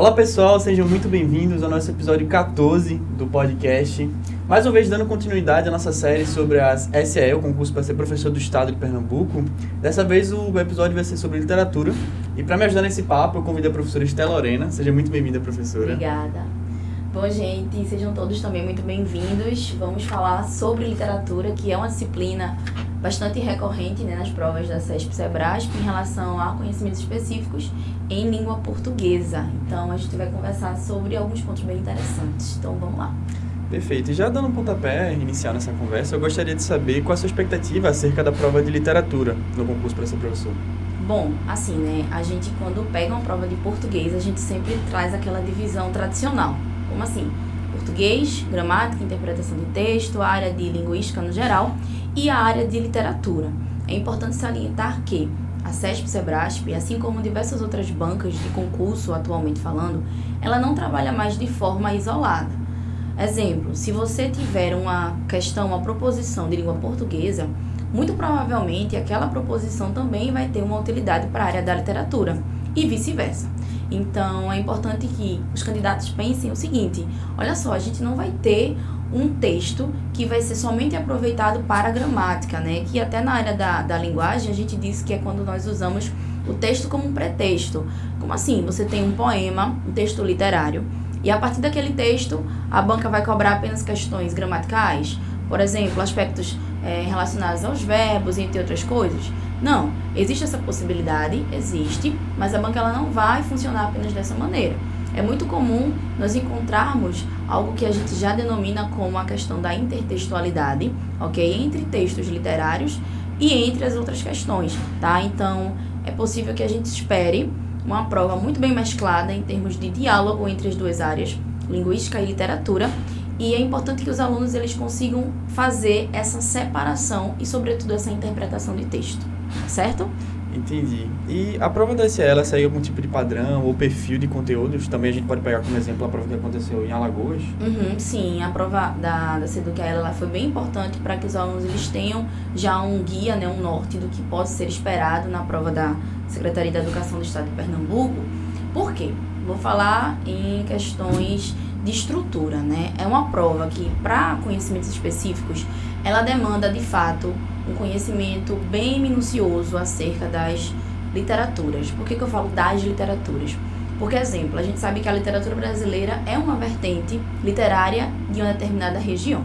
Olá pessoal, sejam muito bem-vindos ao nosso episódio 14 do podcast. Mais uma vez dando continuidade à nossa série sobre as SEE, o concurso para ser professor do estado de Pernambuco. Dessa vez o episódio vai ser sobre literatura. E para me ajudar nesse papo, eu convido a professora Estela Lorena. Seja muito bem-vinda, professora. Obrigada. Bom, gente, sejam todos também muito bem-vindos. Vamos falar sobre literatura, que é uma disciplina bastante recorrente né, nas provas da CESP Sebrasp em relação a conhecimentos específicos em língua portuguesa. Então, a gente vai conversar sobre alguns pontos bem interessantes. Então, vamos lá. Perfeito. E já dando um pontapé inicial nessa conversa, eu gostaria de saber qual a sua expectativa acerca da prova de literatura no concurso para ser professor. Bom, assim, né? A gente, quando pega uma prova de português, a gente sempre traz aquela divisão tradicional. Como assim? Português, gramática, interpretação de texto, área de linguística no geral e a área de literatura. É importante salientar que a CESP Sebrasp, assim como diversas outras bancas de concurso atualmente falando, ela não trabalha mais de forma isolada. Exemplo, se você tiver uma questão, uma proposição de língua portuguesa, muito provavelmente aquela proposição também vai ter uma utilidade para a área da literatura e vice-versa. Então é importante que os candidatos pensem o seguinte: olha só, a gente não vai ter um texto que vai ser somente aproveitado para a gramática, né? Que até na área da, da linguagem a gente diz que é quando nós usamos o texto como um pretexto. Como assim? Você tem um poema, um texto literário, e a partir daquele texto a banca vai cobrar apenas questões gramaticais, por exemplo, aspectos é, relacionados aos verbos, entre outras coisas. Não, existe essa possibilidade, existe, mas a banca ela não vai funcionar apenas dessa maneira. É muito comum nós encontrarmos algo que a gente já denomina como a questão da intertextualidade, ok? Entre textos literários e entre as outras questões, tá? Então, é possível que a gente espere uma prova muito bem mesclada em termos de diálogo entre as duas áreas, linguística e literatura, e é importante que os alunos eles consigam fazer essa separação e, sobretudo, essa interpretação de texto, certo? Entendi. E a prova da SE, ela segue algum tipo de padrão ou perfil de conteúdos? Também a gente pode pegar como exemplo a prova que aconteceu em Alagoas? Uhum, sim, a prova da, da Seduca ela foi bem importante para que os alunos eles tenham já um guia, né, um norte do que pode ser esperado na prova da Secretaria da Educação do Estado de Pernambuco. Por quê? Vou falar em questões de estrutura, né? É uma prova que, para conhecimentos específicos, ela demanda de fato um conhecimento bem minucioso acerca das literaturas. Por que, que eu falo das literaturas? Porque, exemplo, a gente sabe que a literatura brasileira é uma vertente literária de uma determinada região.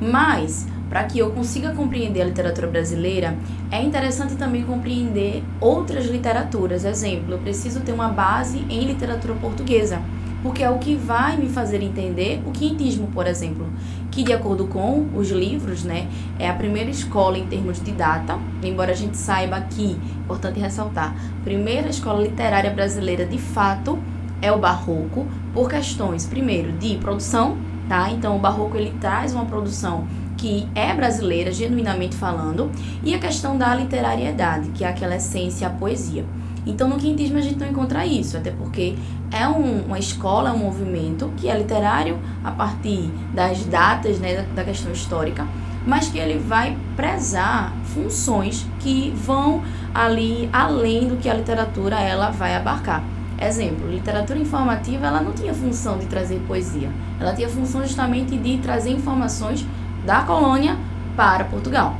Mas, para que eu consiga compreender a literatura brasileira, é interessante também compreender outras literaturas. Exemplo, eu preciso ter uma base em literatura portuguesa porque é o que vai me fazer entender o quintismo, por exemplo, que de acordo com os livros, né, é a primeira escola em termos de data, embora a gente saiba que, importante ressaltar, primeira escola literária brasileira de fato é o barroco, por questões, primeiro, de produção, tá? Então o barroco ele traz uma produção que é brasileira, genuinamente falando, e a questão da literariedade, que é aquela essência, a poesia. Então, no quintismo a gente não encontra isso, até porque é um, uma escola, é um movimento que é literário a partir das datas né, da, questão histórica, mas que ele vai prezar funções que vão ali além do que a literatura ela vai abarcar. Exemplo, literatura informativa ela não tinha função de trazer poesia, ela tinha função justamente de trazer informações da colônia para Portugal.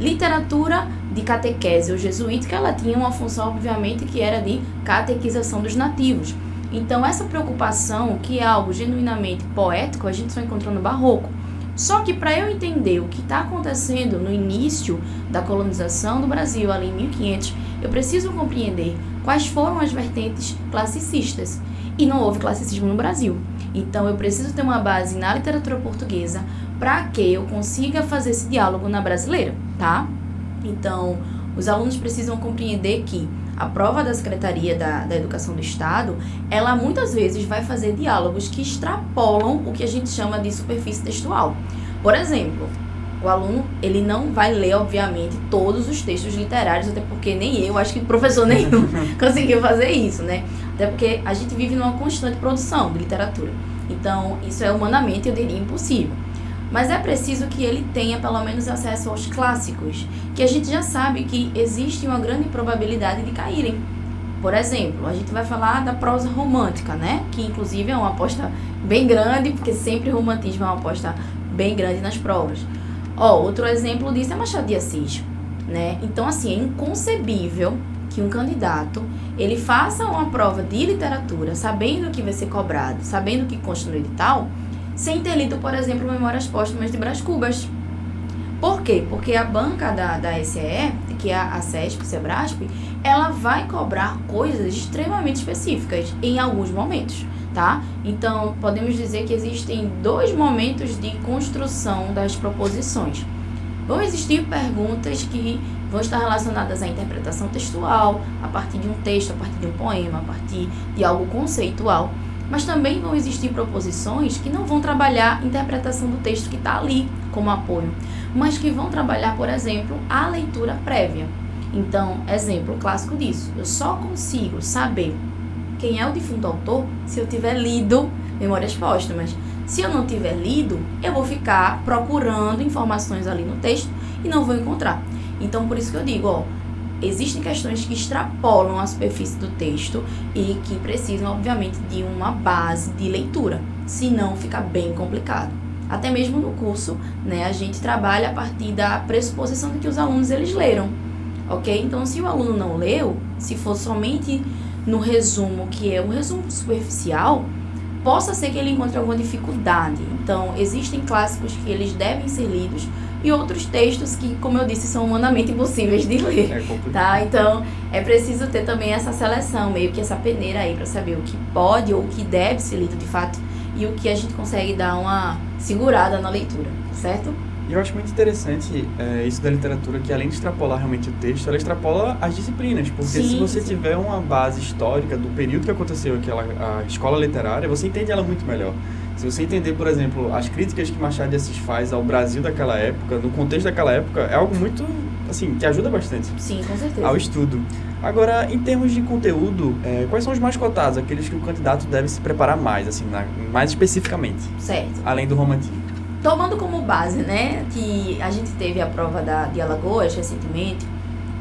Literatura de catequese ou jesuítica, ela tinha uma função, obviamente, que era de catequização dos nativos. Então, essa preocupação, que é algo genuinamente poético, a gente só encontrou no Barroco. Só que para eu entender o que está acontecendo no início da colonização do Brasil, ali em 1500, eu preciso compreender quais foram as vertentes classicistas. E não houve classicismo no Brasil. Então, eu preciso ter uma base na literatura portuguesa para que eu consiga fazer esse diálogo na brasileira, tá? Então, os alunos precisam compreender que a prova da Secretaria da, da Educação do Estado, ela muitas vezes vai fazer diálogos que extrapolam o que a gente chama de superfície textual. Por exemplo, o aluno ele não vai ler, obviamente, todos os textos literários, até porque nem eu, acho que professor nenhum conseguiu fazer isso, né? Até porque a gente vive numa constante produção de literatura. Então, isso é humanamente, eu diria, impossível. Mas é preciso que ele tenha pelo menos acesso aos clássicos, que a gente já sabe que existe uma grande probabilidade de caírem. Por exemplo, a gente vai falar da prosa romântica, né? Que inclusive é uma aposta bem grande, porque sempre romantismo é uma aposta bem grande nas provas. Ó, outro exemplo disso é Machado de Assis, né? Então, assim, é inconcebível que um candidato ele faça uma prova de literatura, sabendo que vai ser cobrado, sabendo que consta no edital, sem ter lido, por exemplo, Memórias Póstumas de Brás Cubas. Por quê? Porque a banca da, da SEE, que é a CESP, Sebrasp, ela vai cobrar coisas extremamente específicas em alguns momentos, tá? Então, podemos dizer que existem dois momentos de construção das proposições. Vão existir perguntas que vão estar relacionadas à interpretação textual, a partir de um texto, a partir de um poema, a partir de algo conceitual. Mas também vão existir proposições que não vão trabalhar a interpretação do texto que está ali como apoio, mas que vão trabalhar, por exemplo, a leitura prévia. Então, exemplo clássico disso, eu só consigo saber quem é o defunto autor se eu tiver lido Memórias Póstumas. Se eu não tiver lido, eu vou ficar procurando informações ali no texto e não vou encontrar. Então, por isso que eu digo, ó, existem questões que extrapolam a superfície do texto e que precisam, obviamente, de uma base de leitura, senão fica bem complicado. Até mesmo no curso, né, a gente trabalha a partir da pressuposição de que os alunos eles leram, ok? Então, se o aluno não leu, se for somente no resumo, que é um resumo superficial, possa ser que ele encontre alguma dificuldade. Então, existem clássicos que eles devem ser lidos e outros textos que, como eu disse, são humanamente impossíveis de ler. É tá? Então, é preciso ter também essa seleção, meio que essa peneira aí para saber o que pode ou o que deve ser lido de fato e o que a gente consegue dar uma segurada na leitura, certo? E eu acho muito interessante é, isso da literatura, que além de extrapolar realmente o texto, ela extrapola as disciplinas. Porque sim, se você sim. tiver uma base histórica do período que aconteceu aquela a escola literária, você entende ela muito melhor. Se você entender, por exemplo, as críticas que Machado de Assis faz ao Brasil daquela época, no contexto daquela época, é algo muito, assim, que ajuda bastante. Sim, com certeza. Ao estudo. Agora, em termos de conteúdo, é, quais são os mais cotados? Aqueles que o candidato deve se preparar mais, assim, na, mais especificamente. Certo. Além do romantismo. Tomando como base, né, que a gente teve a prova da, de Alagoas recentemente,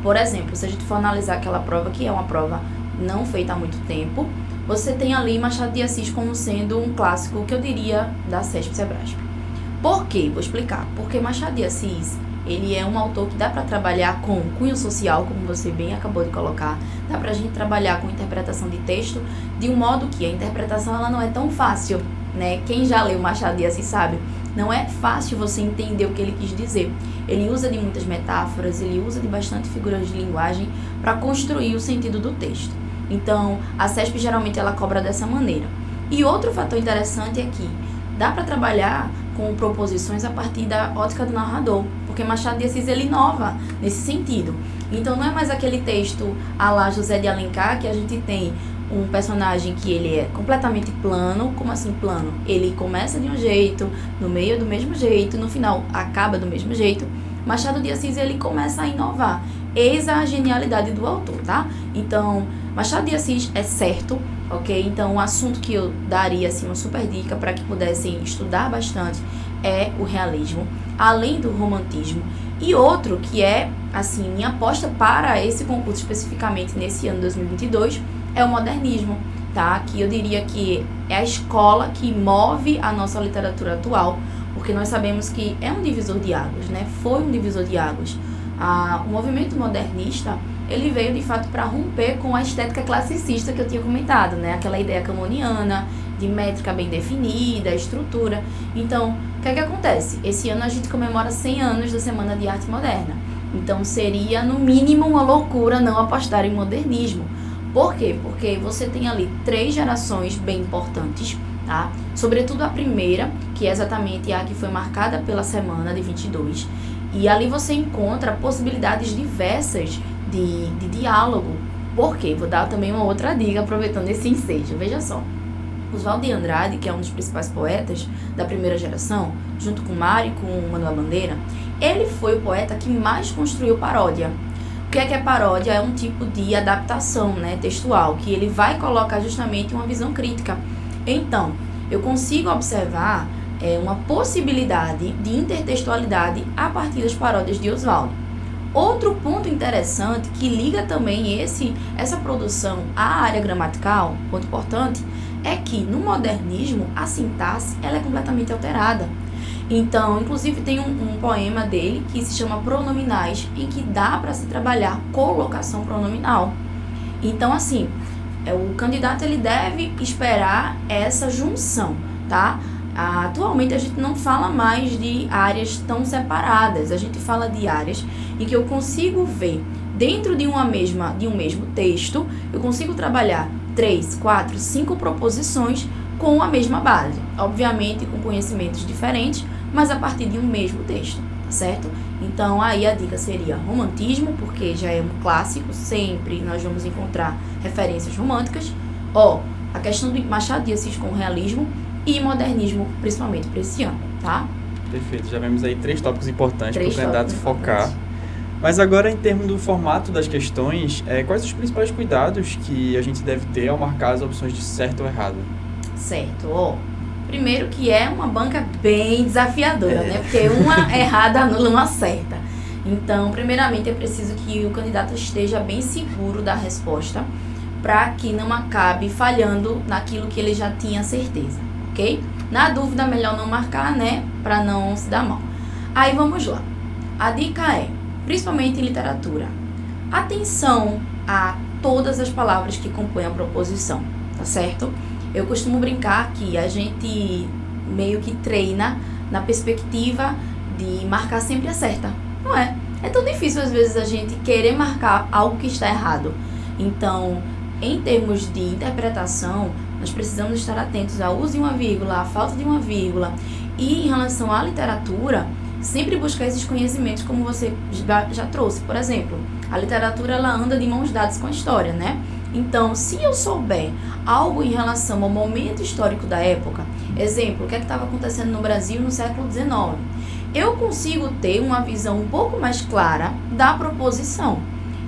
por exemplo, se a gente for analisar aquela prova, que é uma prova não feita há muito tempo, você tem ali Machado de Assis como sendo um clássico que eu diria da CESP Sebrasp. Por quê? Vou explicar. Porque Machado de Assis, ele é um autor que dá para trabalhar com cunho social, como você bem acabou de colocar. Dá para a gente trabalhar com interpretação de texto de um modo que a interpretação ela não é tão fácil, né? Quem já leu Machado de Assis sabe, não é fácil você entender o que ele quis dizer. Ele usa de muitas metáforas, ele usa de bastante figuras de linguagem para construir o sentido do texto. Então, a CESP geralmente ela cobra dessa maneira. E outro fator interessante é que dá para trabalhar com proposições a partir da ótica do narrador, porque Machado de Assis ele inova nesse sentido. Então não é mais aquele texto a lá José de Alencar que a gente tem um personagem que ele é completamente plano, como assim plano? Ele começa de um jeito, no meio do mesmo jeito, no final acaba do mesmo jeito. Machado de Assis ele começa a inovar. Eis a genialidade do autor, tá? Então, Machado de Assis é certo, ok? Então, um assunto que eu daria assim, uma super dica para que pudessem estudar bastante é o realismo, além do romantismo. E outro que é, assim, minha aposta para esse concurso especificamente nesse ano 2022 é o modernismo, tá? Que eu diria que é a escola que move a nossa literatura atual, porque nós sabemos que é um divisor de águas, né? Foi um divisor de águas. O movimento modernista ele veio de fato para romper com a estética classicista que eu tinha comentado, né? Aquela ideia camoniana de métrica bem definida, estrutura. Então, o que é que acontece? Esse ano a gente comemora 100 anos da Semana de Arte Moderna. Então, seria no mínimo uma loucura não apostar em modernismo. Por quê? Porque você tem ali três gerações bem importantes, tá? Sobretudo a primeira, que é exatamente a que foi marcada pela semana de 22. E ali você encontra possibilidades diversas de, de diálogo. Por quê? Vou dar também uma outra dica, aproveitando esse ensejo. Veja só. Oswaldo de Andrade, que é um dos principais poetas da primeira geração, junto com Mário e com Manuel Bandeira, ele foi o poeta que mais construiu paródia. O que é que é paródia? É um tipo de adaptação né, textual, que ele vai colocar justamente uma visão crítica. Então, eu consigo observar é, uma possibilidade de intertextualidade a partir das paródias de Oswaldo. Outro ponto interessante que liga também esse, essa produção à área gramatical, ponto importante, é que no modernismo a sintaxe ela é completamente alterada. Então, inclusive tem um, um poema dele que se chama Pronominais, em que dá para se trabalhar colocação pronominal. Então, assim, é, o candidato ele deve esperar essa junção, tá? Atualmente a gente não fala mais de áreas tão separadas, a gente fala de áreas em que eu consigo ver dentro de uma mesma de um mesmo texto, eu consigo trabalhar três, quatro, cinco proposições com a mesma base, obviamente com conhecimentos diferentes, mas a partir de um mesmo texto, tá certo? Então aí a dica seria romantismo, porque já é um clássico, sempre nós vamos encontrar referências românticas, ó, a questão do Machado de Assis com o realismo e modernismo, principalmente para esse ano, tá? Perfeito, já vemos aí três tópicos importantes para o candidato focar. Mas agora, em termos do formato das questões, é, quais os principais cuidados que a gente deve ter ao marcar as opções de certo ou errado? Certo. Primeiro que é uma banca bem desafiadora, é. né? Porque uma errada anula uma certa. Então, primeiramente, é preciso que o candidato esteja bem seguro da resposta para que não acabe falhando naquilo que ele já tinha certeza ok? Na dúvida, melhor não marcar, né? Para não se dar mal. Aí vamos lá. A dica é, principalmente em literatura, atenção a todas as palavras que compõem a proposição, tá certo? Eu costumo brincar que a gente meio que treina na perspectiva de marcar sempre a certa, não é? É tão difícil às vezes a gente querer marcar algo que está errado. Então, em termos de interpretação, nós precisamos estar atentos ao uso de uma vírgula, à falta de uma vírgula. E em relação à literatura, sempre buscar esses conhecimentos como você já, trouxe. Por exemplo, a literatura ela anda de mãos dadas com a história, né? Então, se eu souber algo em relação ao momento histórico da época, exemplo, o que é estava acontecendo no Brasil no século XIX, eu consigo ter uma visão um pouco mais clara da proposição.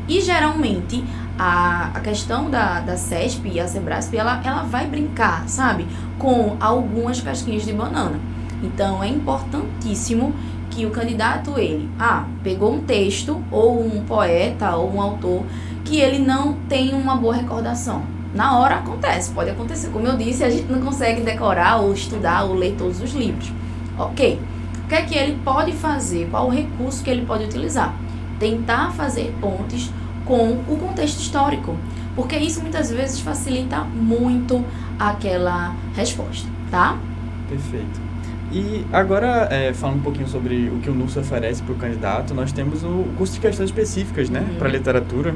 E geralmente a, a questão da, da CESP e a Sebrasp, ela, ela vai brincar, sabe? Com algumas casquinhas de banana. Então, é importantíssimo que o candidato, ele, ah, pegou um texto, ou um poeta, ou um autor, que ele não tem uma boa recordação. Na hora acontece, pode acontecer. Como eu disse, a gente não consegue decorar, ou estudar, ou ler todos os livros. Ok. O que é que ele pode fazer? Qual o recurso que ele pode utilizar? Tentar fazer pontes com o contexto histórico, porque isso muitas vezes facilita muito aquela resposta, tá? Perfeito. E agora, é, falando um pouquinho sobre o que o NUS oferece para o candidato, nós temos o curso de questões específicas, né, uhum. para literatura.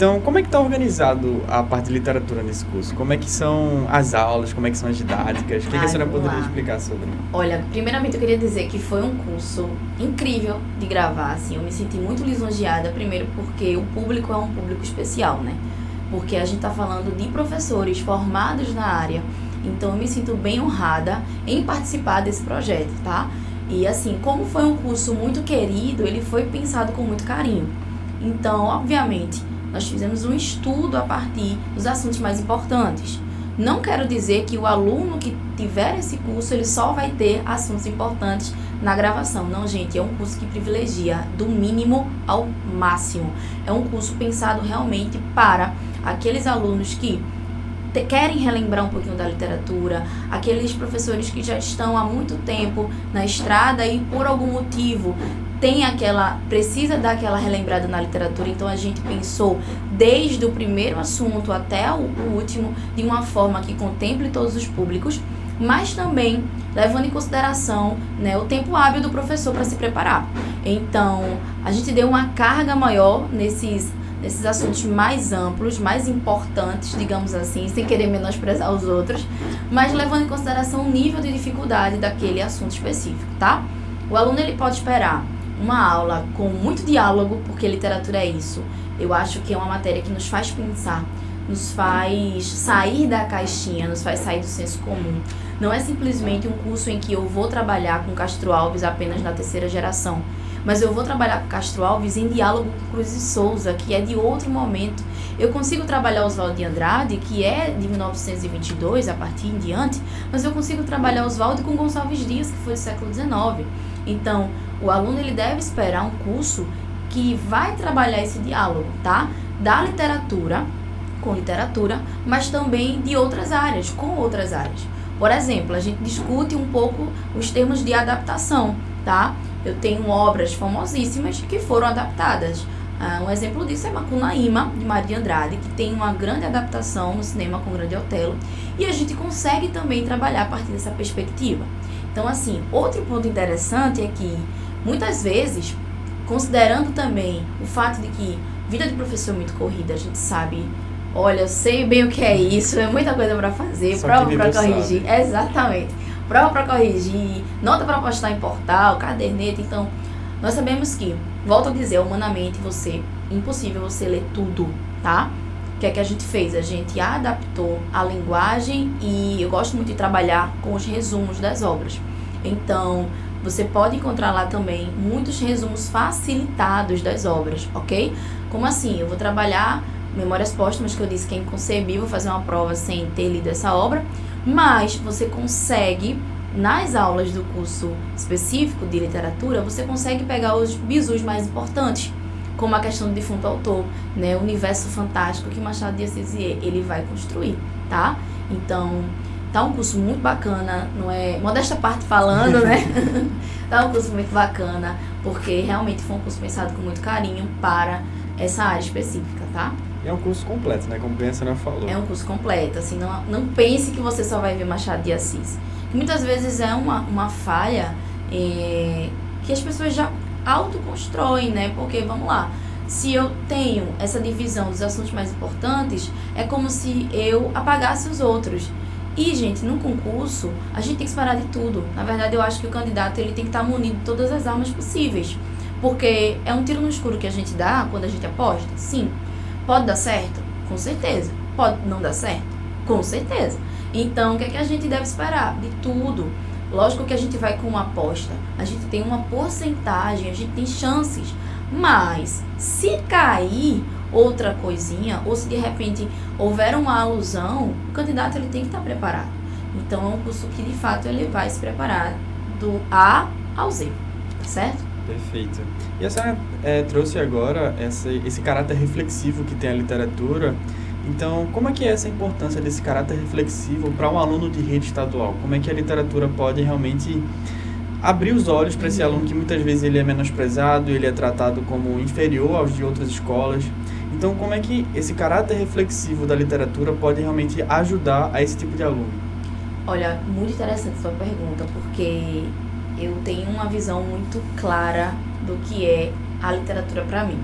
Então, como é que está organizado a parte de literatura nesse curso? Como é que são as aulas? Como é que são as didáticas? O que, que a senhora poderia lá. explicar sobre? Olha, primeiramente eu queria dizer que foi um curso incrível de gravar, assim, eu me senti muito lisonjeada, primeiro porque o público é um público especial, né? Porque a gente está falando de professores formados na área, então eu me sinto bem honrada em participar desse projeto, tá? E assim, como foi um curso muito querido, ele foi pensado com muito carinho. Então, obviamente, nós fizemos um estudo a partir dos assuntos mais importantes. Não quero dizer que o aluno que tiver esse curso, ele só vai ter assuntos importantes na gravação. Não, gente, é um curso que privilegia do mínimo ao máximo. É um curso pensado realmente para aqueles alunos que querem relembrar um pouquinho da literatura, aqueles professores que já estão há muito tempo na estrada e por algum motivo tem aquela precisa dar aquela relembrada na literatura, então a gente pensou desde o primeiro assunto até o, último de uma forma que contemple todos os públicos, mas também levando em consideração né, o tempo hábil do professor para se preparar. Então, a gente deu uma carga maior nesses nesses assuntos mais amplos, mais importantes, digamos assim, sem querer menosprezar os outros, mas levando em consideração o nível de dificuldade daquele assunto específico, tá? O aluno ele pode esperar uma aula com muito diálogo, porque literatura é isso. Eu acho que é uma matéria que nos faz pensar, nos faz sair da caixinha, nos faz sair do senso comum. Não é simplesmente um curso em que eu vou trabalhar com Castro Alves apenas na terceira geração, mas eu vou trabalhar com Castro Alves em diálogo com Cruz e Souza, que é de outro momento. Eu consigo trabalhar Oswaldo de Andrade, que é de 1922 a partir em diante, mas eu consigo trabalhar Oswaldo com Gonçalves Dias, que foi do século XIX. Então, o aluno ele deve esperar um curso que vai trabalhar esse diálogo, tá? Da literatura com literatura, mas também de outras áreas, com outras áreas. Por exemplo, a gente discute um pouco os termos de adaptação, tá? Eu tenho obras famosíssimas que foram adaptadas. Uh, um exemplo disso é Macunaíma, de Maria Andrade, que tem uma grande adaptação no cinema com o Grande Otelo. E a gente consegue também trabalhar a partir dessa perspectiva. Então, assim, outro ponto interessante é que, muitas vezes, considerando também o fato de que vida de professor é muito corrida, a gente sabe olha, eu sei bem o que é isso, é muita coisa para fazer, Só prova para corrigir. Sabe. Exatamente. Prova para corrigir, nota para postar em portal, caderneta. Então, nós sabemos que, volto a dizer, humanamente você, impossível você ler tudo, tá? O que é que a gente fez? A gente adaptou a linguagem e eu gosto muito de trabalhar com os resumos das obras. Então, você pode encontrar lá também muitos resumos facilitados das obras, ok? Como assim? Eu vou trabalhar Memórias Póstumas, que eu disse que é inconcebível fazer uma prova sem ter lido essa obra, mas você consegue, nas aulas do curso específico de literatura, você consegue pegar os bisus mais importantes, como a questão do defunto autor, né, o universo fantástico que Machado de Assis ele vai construir, tá? Então, tá um curso muito bacana, não é modesta parte falando, né? tá um curso muito bacana, porque realmente foi um curso pensado com muito carinho para essa área específica, tá? é um curso completo, né? Como a Senhora falou. É um curso completo, assim, não, não pense que você só vai ver Machado de Assis. muitas vezes é uma, uma falha é, que as pessoas já autoconstroem, né? Porque, vamos lá, se eu tenho essa divisão dos assuntos mais importantes, é como se eu apagasse os outros. E, gente, num concurso, a gente tem que separar de tudo. Na verdade, eu acho que o candidato ele tem que estar munido de todas as armas possíveis. Porque é um tiro no escuro que a gente dá quando a gente aposta? Sim. Pode dar certo? Com certeza. Pode não dar certo? Com certeza. Então, o que é que a gente deve esperar? De tudo. Lógico que a gente vai com uma aposta, a gente tem uma porcentagem, a gente tem chances. Mas, se cair outra coisinha, ou se de repente houver uma alusão, o candidato ele tem que estar preparado. Então, é um curso que de fato ele vai se preparar do A ao Z, tá certo? Perfeito. E a senhora é, trouxe agora esse caráter reflexivo que tem a literatura. Então, como é que é essa importância desse caráter reflexivo para um aluno de rede estadual? Como é que a literatura pode realmente abrir os olhos para esse aluno que muitas vezes ele é menosprezado, ele é tratado como inferior aos de outras escolas? Então, como é que esse caráter reflexivo da literatura pode realmente ajudar a esse tipo de aluno? Olha, muito interessante sua pergunta, porque eu tenho uma visão muito clara do que é a literatura para mim.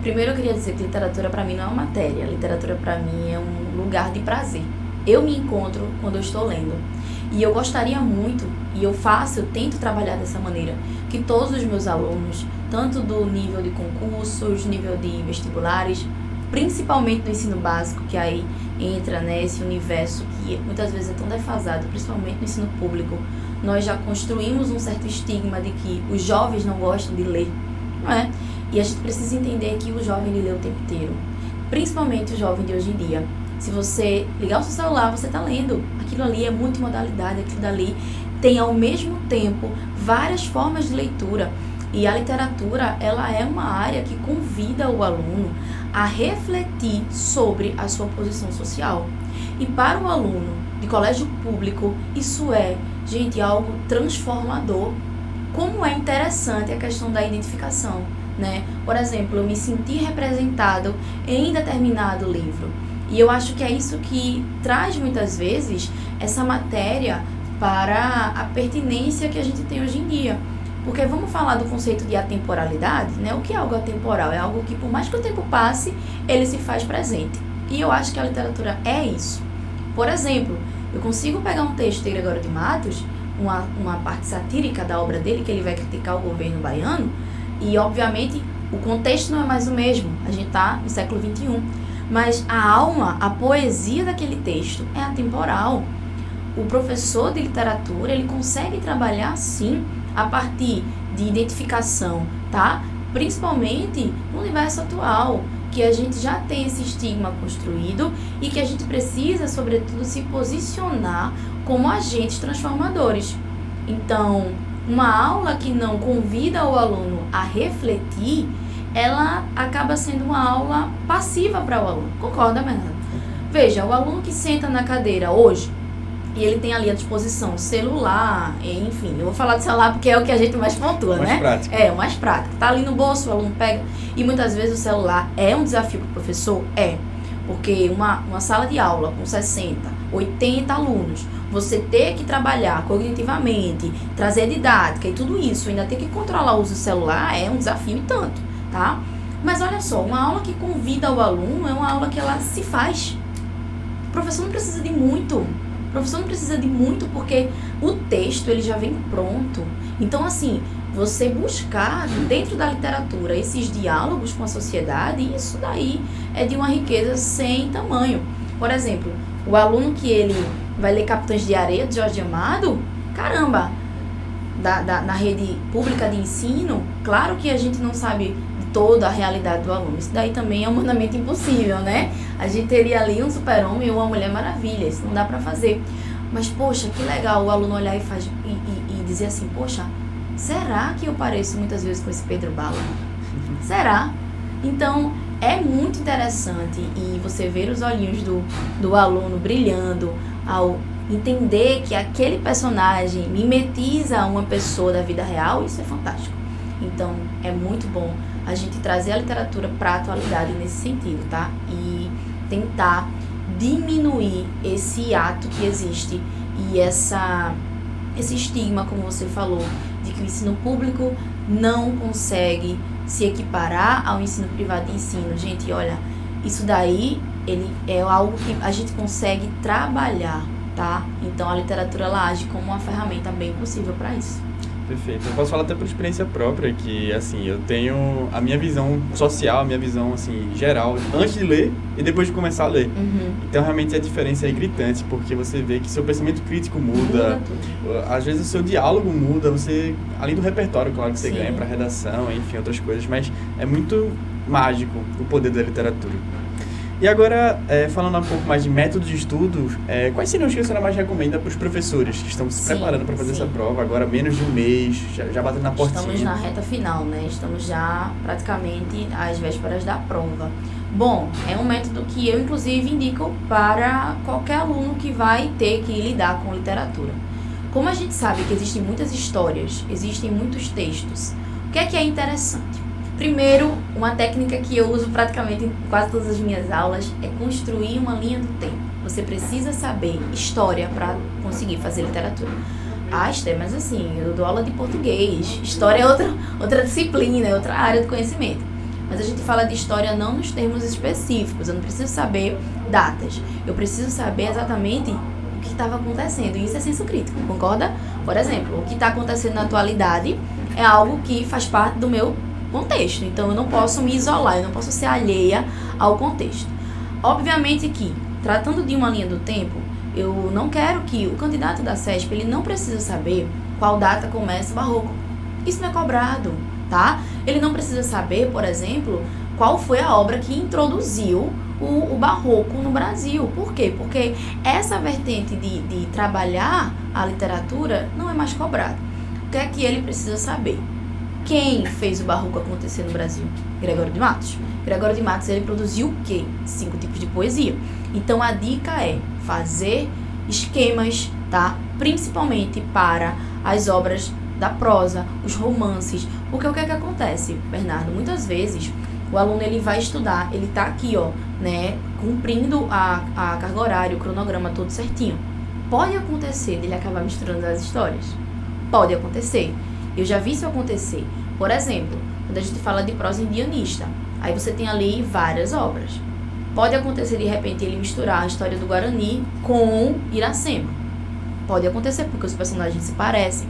Primeiro eu queria dizer que literatura para mim não é uma matéria, literatura para mim é um lugar de prazer. Eu me encontro quando eu estou lendo. E eu gostaria muito, e eu faço, eu tento trabalhar dessa maneira, que todos os meus alunos, tanto do nível de concursos, nível de vestibulares, principalmente do ensino básico, que aí entra nesse né, universo que muitas vezes é tão defasado, principalmente no ensino público, nós já construímos um certo estigma de que os jovens não gostam de ler, não é? E a gente precisa entender que o jovem ele lê o tempo inteiro, principalmente o jovem de hoje em dia. Se você ligar o seu celular, você está lendo. Aquilo ali é multimodalidade, aquilo dali tem ao mesmo tempo várias formas de leitura. E a literatura, ela é uma área que convida o aluno a refletir sobre a sua posição social. E para o aluno de colégio público, isso é gente, algo transformador. Como é interessante a questão da identificação, né? Por exemplo, eu me senti representado em determinado livro. E eu acho que é isso que traz muitas vezes essa matéria para a pertinência que a gente tem hoje em dia. Porque vamos falar do conceito de atemporalidade, né? O que é algo atemporal? É algo que por mais que o tempo passe, ele se faz presente. E eu acho que a literatura é isso. Por exemplo, eu consigo pegar um texto de Gregório de Matos, uma, uma parte satírica da obra dele, que ele vai criticar o governo baiano, e obviamente o contexto não é mais o mesmo, a gente está no século XXI. Mas a alma, a poesia daquele texto é atemporal. O professor de literatura, ele consegue trabalhar sim a partir de identificação, tá? Principalmente no universo atual que a gente já tem esse estigma construído e que a gente precisa, sobretudo, se posicionar como agentes transformadores. Então, uma aula que não convida o aluno a refletir, ela acaba sendo uma aula passiva para o aluno. Concorda, Bernardo? Veja, o aluno que senta na cadeira hoje, e ele tem ali à disposição celular, enfim, eu vou falar de celular porque é o que a gente mais pontua, mais né? Prático. É, o mais prático. Tá ali no bolso, o aluno pega. E muitas vezes o celular é um desafio para o professor? É. Porque uma, uma sala de aula com 60, 80 alunos, você ter que trabalhar cognitivamente, trazer didática e tudo isso, ainda ter que controlar o uso do celular é um desafio e tanto, tá? Mas olha só, uma aula que convida o aluno é uma aula que ela se faz. O professor não precisa de muito. Professor não precisa de muito porque o texto ele já vem pronto. Então assim, você buscar dentro da literatura esses diálogos com a sociedade, isso daí é de uma riqueza sem tamanho. Por exemplo, o aluno que ele vai ler Capitães de Areia de Jorge Amado, caramba, da, da, na rede pública de ensino, claro que a gente não sabe toda a realidade do aluno. Isso daí também é humanamente impossível, né? A gente teria ali um super-homem ou uma mulher maravilha, isso não dá para fazer. Mas, poxa, que legal o aluno olhar e, faz, e, e, e dizer assim, poxa, será que eu pareço muitas vezes com esse Pedro Bala? será? Então, é muito interessante e você ver os olhinhos do, do aluno brilhando ao entender que aquele personagem mimetiza uma pessoa da vida real, isso é fantástico. Então, é muito bom a gente trazer a literatura para a atualidade nesse sentido, tá? E tentar diminuir esse ato que existe e essa esse estigma, como você falou, de que o ensino público não consegue se equiparar ao ensino privado de ensino. Gente, olha, isso daí ele é algo que a gente consegue trabalhar, tá? Então a literatura ela age como uma ferramenta bem possível para isso. Perfeito. Eu posso falar até por experiência própria que, assim, eu tenho a minha visão social, a minha visão, assim, geral, antes de ler e depois de começar a ler. Uhum. Então, realmente, a diferença é gritante, porque você vê que seu pensamento crítico muda, Muda às vezes o seu diálogo muda, você, além do repertório, claro, que você Sim. ganha para redação, enfim, outras coisas, mas é muito mágico o poder da literatura. E agora, é, falando um pouco mais de métodos de estudo, é, quais seriam os que a senhora mais recomenda para os professores que estão se Sim, preparando para fazer sim. essa prova, agora menos de um mês, já, já batendo na portinha? Estamos na reta final, né? Estamos já praticamente às vésperas da prova. Bom, é um método que eu, inclusive, indico para qualquer aluno que vai ter que lidar com literatura. Como a gente sabe que existem muitas histórias, existem muitos textos, o que é que é interessante? Primeiro, uma técnica que eu uso praticamente em quase todas as minhas aulas é construir uma linha do tempo. Você precisa saber história para conseguir fazer literatura. Ah, Esther, mas assim, eu dou aula de português. História é outra, outra disciplina, é outra área de conhecimento. Mas a gente fala de história não nos termos específicos. Eu não preciso saber datas. Eu preciso saber exatamente o que estava acontecendo. E isso é senso crítico, concorda? Por exemplo, o que está acontecendo na atualidade é algo que faz parte do meu contexto. Então eu não posso me isolar, eu não posso ser alheia ao contexto. Obviamente que, tratando de uma linha do tempo, eu não quero que o candidato da CESP ele não precisa saber qual data começa o barroco. Isso não é cobrado, tá? Ele não precisa saber, por exemplo, qual foi a obra que introduziu o, o barroco no Brasil. Por quê? Porque essa vertente de, de trabalhar a literatura não é mais cobrado. O que é que ele precisa saber? Quem fez o barroco acontecer no Brasil? Gregório de Matos. Gregório de Matos ele produziu o quê? Cinco tipos de poesia. Então a dica é fazer esquemas, tá? Principalmente para as obras da prosa, os romances. Porque o que é que acontece, Bernardo? Muitas vezes o aluno ele vai estudar, ele tá aqui, ó, né, cumprindo a, a carga horária, o cronograma todo certinho. Pode acontecer dele acabar misturando as histórias? Pode acontecer. Eu já vi isso acontecer. Por exemplo, quando a gente fala de prosa indianista, aí você tem ali várias obras. Pode acontecer de repente ele misturar a história do Guarani com Iracema. Pode acontecer porque os personagens se parecem.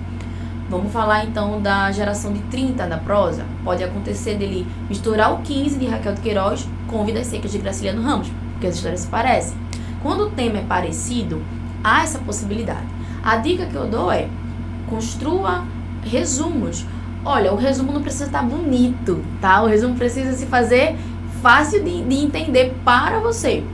Vamos falar então da geração de 30 da prosa. Pode acontecer dele misturar o 15 de Raquel de Queiroz com Vidas Secas de Graciliano Ramos, porque as histórias se parecem. Quando o tema é parecido, há essa possibilidade. A dica que eu dou é construa resumos. Olha, o resumo não precisa estar bonito, tá? O resumo precisa se fazer fácil de, de entender para você,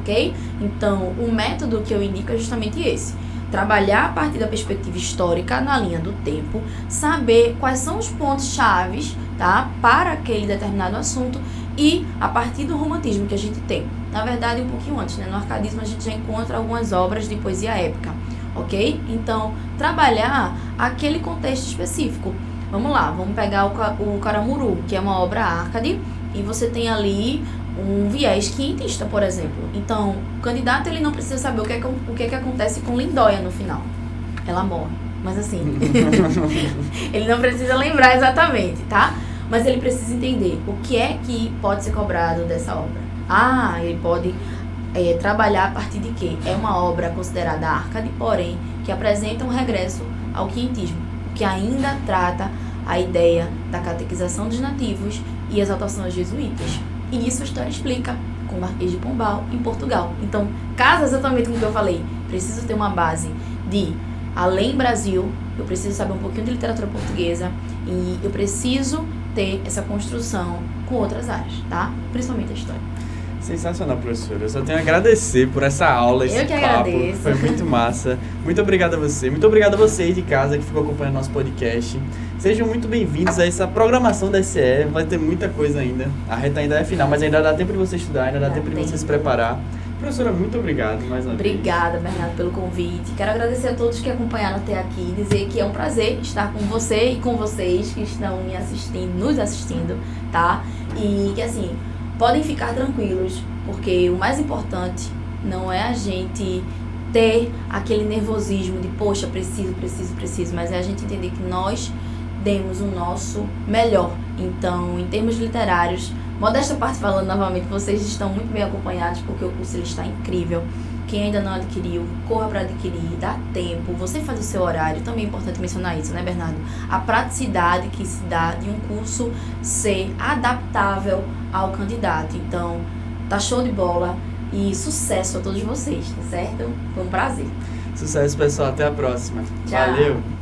ok? Então, o método que eu indico é justamente esse. trabalhar a partir da perspectiva histórica na linha do tempo, saber quais são os pontos chaves, tá, para aquele determinado assunto e a partir do romantismo que a gente tem. Na verdade, um pouquinho antes, né? No arcadismo a gente já encontra algumas obras de poesia épica, ok? Então, trabalhar aquele contexto específico. Vamos lá, vamos pegar o, o Caramuru, que é uma obra arcade, e você tem ali um viés quintista, por exemplo. Então, o candidato ele não precisa saber o que é que, o que, é que acontece com Lindóia no final. Ela morre. Mas assim, ele não precisa lembrar exatamente, tá? Mas ele precisa entender o que é que pode ser cobrado dessa obra. Ah, ele pode é, trabalhar a partir de quê? É uma obra considerada arcade, porém, que apresenta um regresso ao quintismo, que ainda trata a ideia da catequização dos nativos e exaltação aos jesuítas. E isso a história explica com o Marquês de Pombal em Portugal. Então, casa exatamente com o que eu falei. Preciso ter uma base de além Brasil, eu preciso saber um pouquinho de literatura portuguesa e eu preciso ter essa construção com outras áreas, tá? Principalmente a história. Sensacional, professora. Eu só tenho a agradecer por essa aula, esse eu que papo. Agradeço. Foi muito massa. Muito obrigado a você. Muito obrigado a você de casa que ficou acompanhando nosso podcast. Sejam muito bem-vindos a essa programação da SE. Vai ter muita coisa ainda. A reta ainda é final, mas ainda dá tempo de você estudar, ainda dá, dá tempo de você se preparar. Professora, muito obrigado mais uma Obrigada, vez. Bernardo, pelo convite. Quero agradecer a todos que acompanharam até aqui, dizer que é um prazer estar com você e com vocês que estão me assistindo, nos assistindo, tá? E que assim, podem ficar tranquilos, porque o mais importante não é a gente ter aquele nervosismo de, poxa, preciso, preciso, preciso, mas é a gente entender que nós demos o nosso melhor. Então, em termos literários, Modesta parte falando novamente, vocês estão muito bem acompanhados porque o curso ele está incrível. Quem ainda não adquiriu, corra para adquirir, dá tempo, você faz o seu horário, também é importante mencionar isso, né, Bernardo? A praticidade que se dá de um curso ser adaptável ao candidato. Então, tá show de bola e sucesso a todos vocês, tá certo? Foi um prazer. Sucesso, pessoal. Até a próxima. Tchau. Valeu!